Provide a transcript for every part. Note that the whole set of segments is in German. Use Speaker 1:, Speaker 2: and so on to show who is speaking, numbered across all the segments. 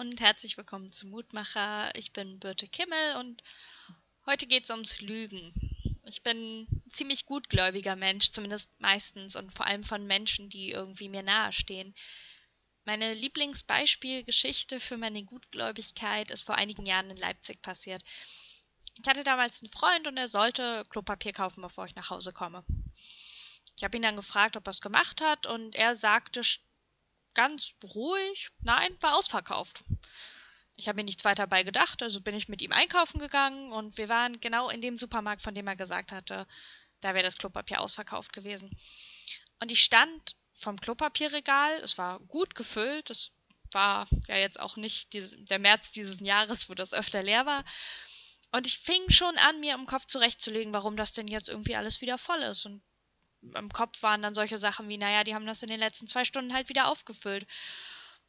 Speaker 1: Und herzlich willkommen zu Mutmacher. Ich bin Birte Kimmel und heute geht es ums Lügen. Ich bin ein ziemlich gutgläubiger Mensch, zumindest meistens und vor allem von Menschen, die irgendwie mir nahestehen. Meine Lieblingsbeispielgeschichte für meine Gutgläubigkeit ist vor einigen Jahren in Leipzig passiert. Ich hatte damals einen Freund und er sollte Klopapier kaufen, bevor ich nach Hause komme. Ich habe ihn dann gefragt, ob er es gemacht hat und er sagte ganz ruhig, nein, war ausverkauft. Ich habe mir nichts weiter bei gedacht, also bin ich mit ihm einkaufen gegangen und wir waren genau in dem Supermarkt, von dem er gesagt hatte, da wäre das Klopapier ausverkauft gewesen. Und ich stand vom Klopapierregal, es war gut gefüllt, es war ja jetzt auch nicht der März dieses Jahres, wo das öfter leer war. Und ich fing schon an, mir im Kopf zurechtzulegen, warum das denn jetzt irgendwie alles wieder voll ist. Und im Kopf waren dann solche Sachen wie, naja, die haben das in den letzten zwei Stunden halt wieder aufgefüllt.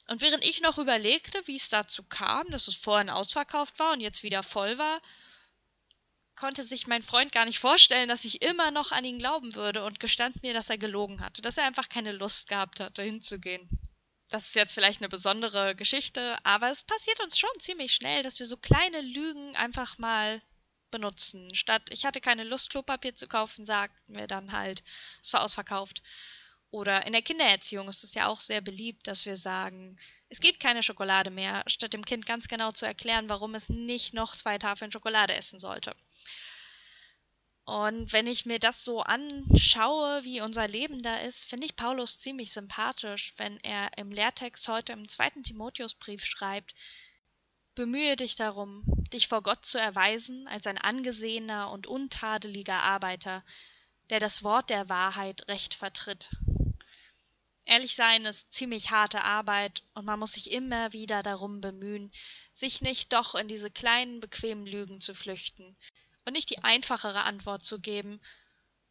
Speaker 1: Und während ich noch überlegte, wie es dazu kam, dass es vorhin ausverkauft war und jetzt wieder voll war, konnte sich mein Freund gar nicht vorstellen, dass ich immer noch an ihn glauben würde und gestand mir, dass er gelogen hatte, dass er einfach keine Lust gehabt hatte, hinzugehen. Das ist jetzt vielleicht eine besondere Geschichte, aber es passiert uns schon ziemlich schnell, dass wir so kleine Lügen einfach mal benutzen. Statt ich hatte keine Lust, Klopapier zu kaufen, sagten wir dann halt, es war ausverkauft. Oder in der Kindererziehung ist es ja auch sehr beliebt, dass wir sagen, es gibt keine Schokolade mehr, statt dem Kind ganz genau zu erklären, warum es nicht noch zwei Tafeln Schokolade essen sollte. Und wenn ich mir das so anschaue, wie unser Leben da ist, finde ich Paulus ziemlich sympathisch, wenn er im Lehrtext heute im zweiten Timotheusbrief schreibt, Bemühe dich darum, dich vor Gott zu erweisen als ein angesehener und untadeliger Arbeiter, der das Wort der Wahrheit recht vertritt. Ehrlich sein ist ziemlich harte Arbeit und man muss sich immer wieder darum bemühen, sich nicht doch in diese kleinen bequemen Lügen zu flüchten und nicht die einfachere Antwort zu geben,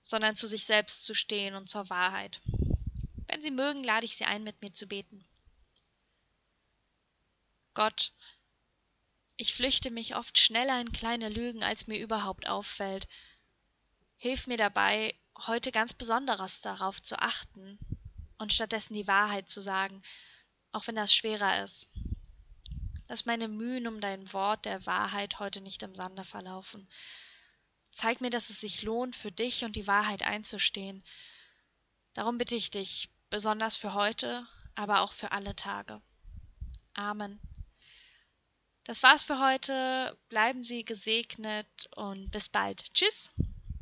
Speaker 1: sondern zu sich selbst zu stehen und zur Wahrheit. Wenn Sie mögen, lade ich Sie ein, mit mir zu beten. Gott, ich flüchte mich oft schneller in kleine Lügen, als mir überhaupt auffällt. Hilf mir dabei, heute ganz besonderes darauf zu achten und stattdessen die Wahrheit zu sagen, auch wenn das schwerer ist. Lass meine Mühen um dein Wort der Wahrheit heute nicht im Sande verlaufen. Zeig mir, dass es sich lohnt, für dich und die Wahrheit einzustehen. Darum bitte ich dich, besonders für heute, aber auch für alle Tage. Amen. Das war's für heute. Bleiben Sie gesegnet und bis bald. Tschüss.